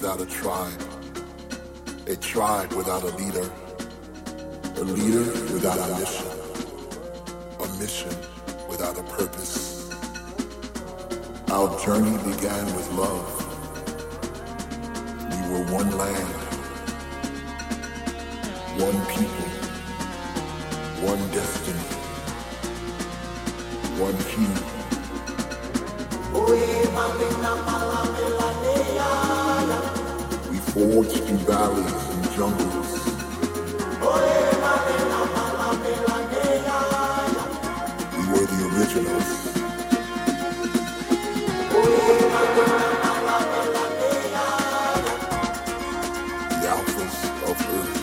without a tribe, a tribe without a leader, a leader without a mission, a mission without a purpose. Our journey began with love. We were one land, one people, one destiny, one hue. We forged through valleys and jungles. We were the originals. The alphas of earth.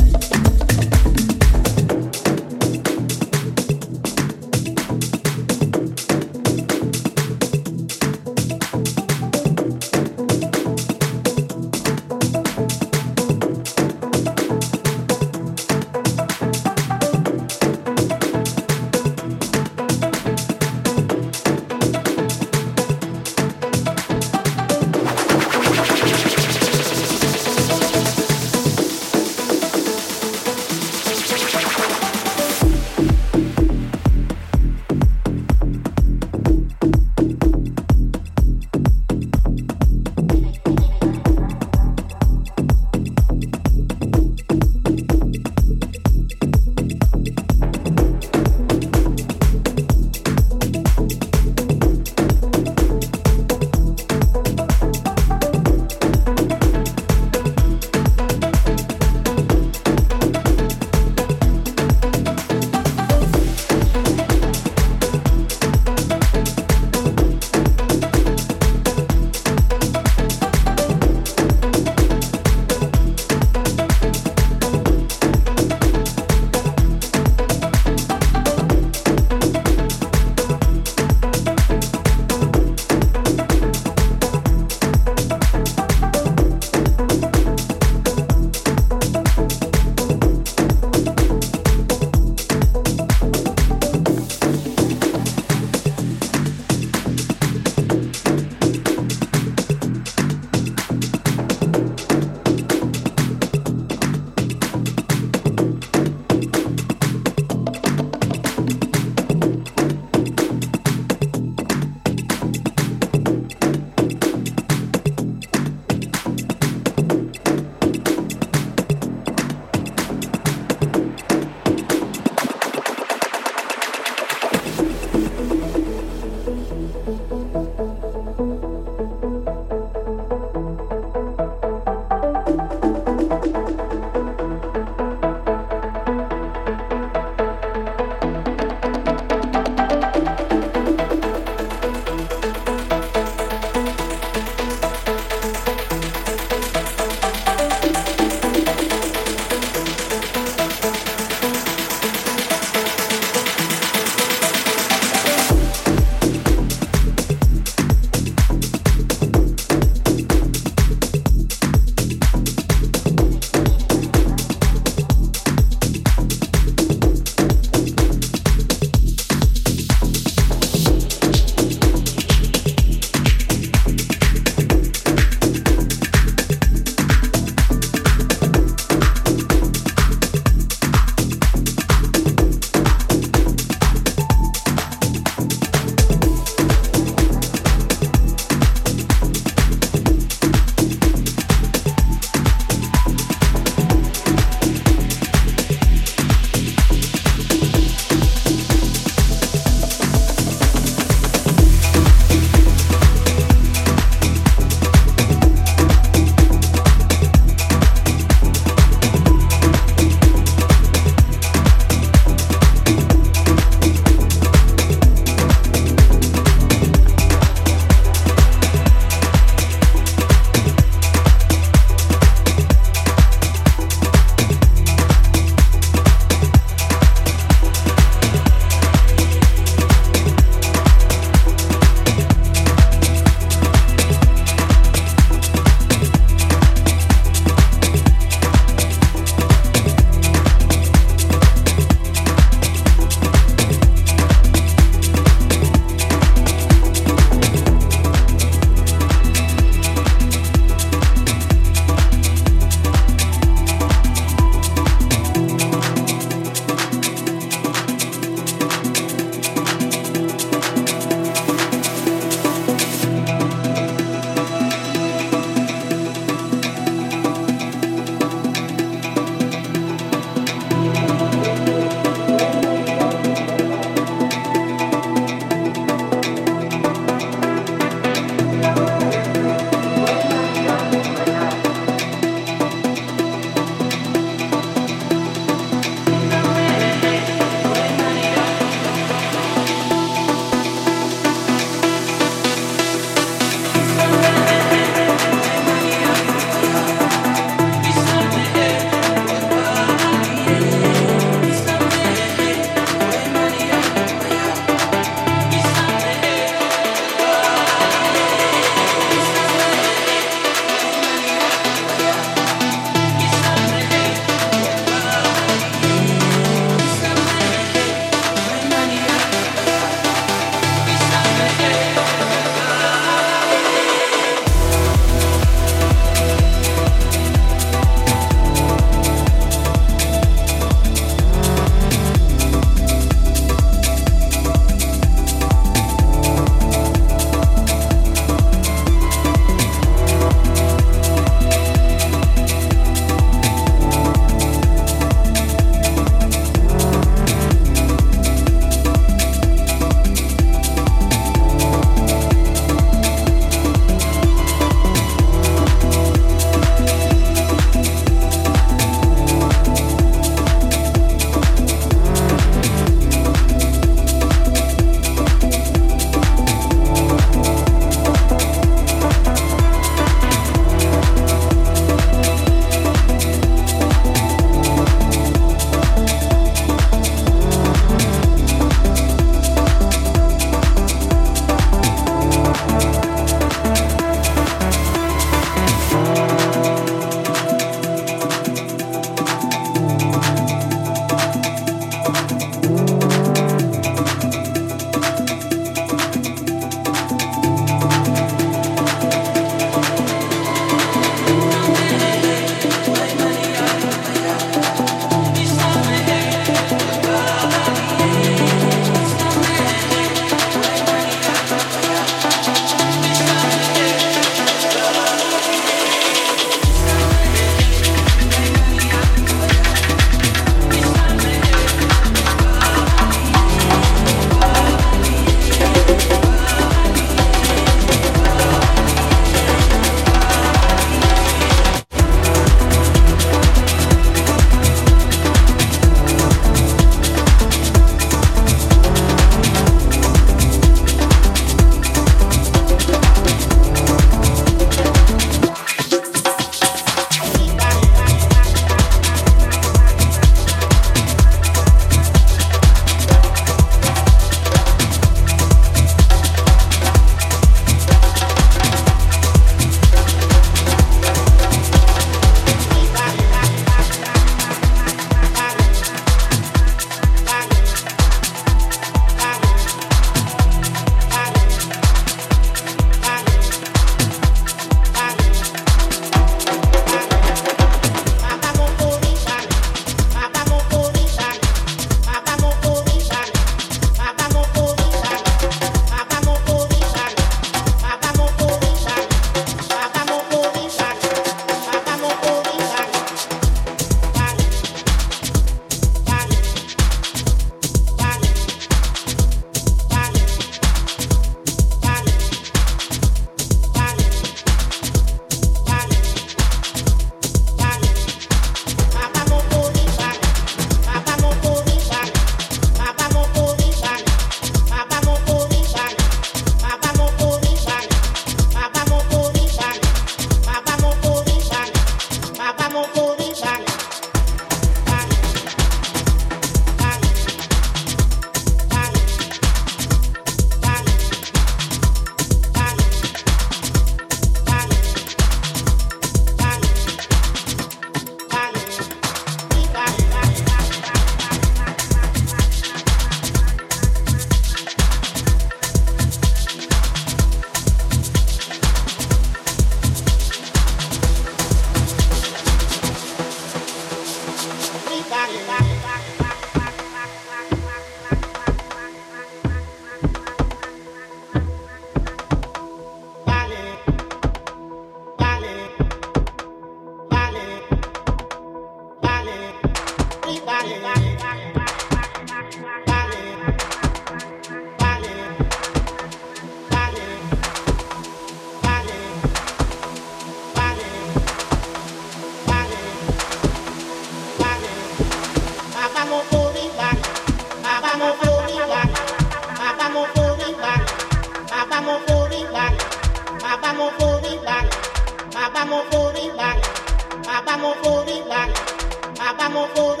estamos por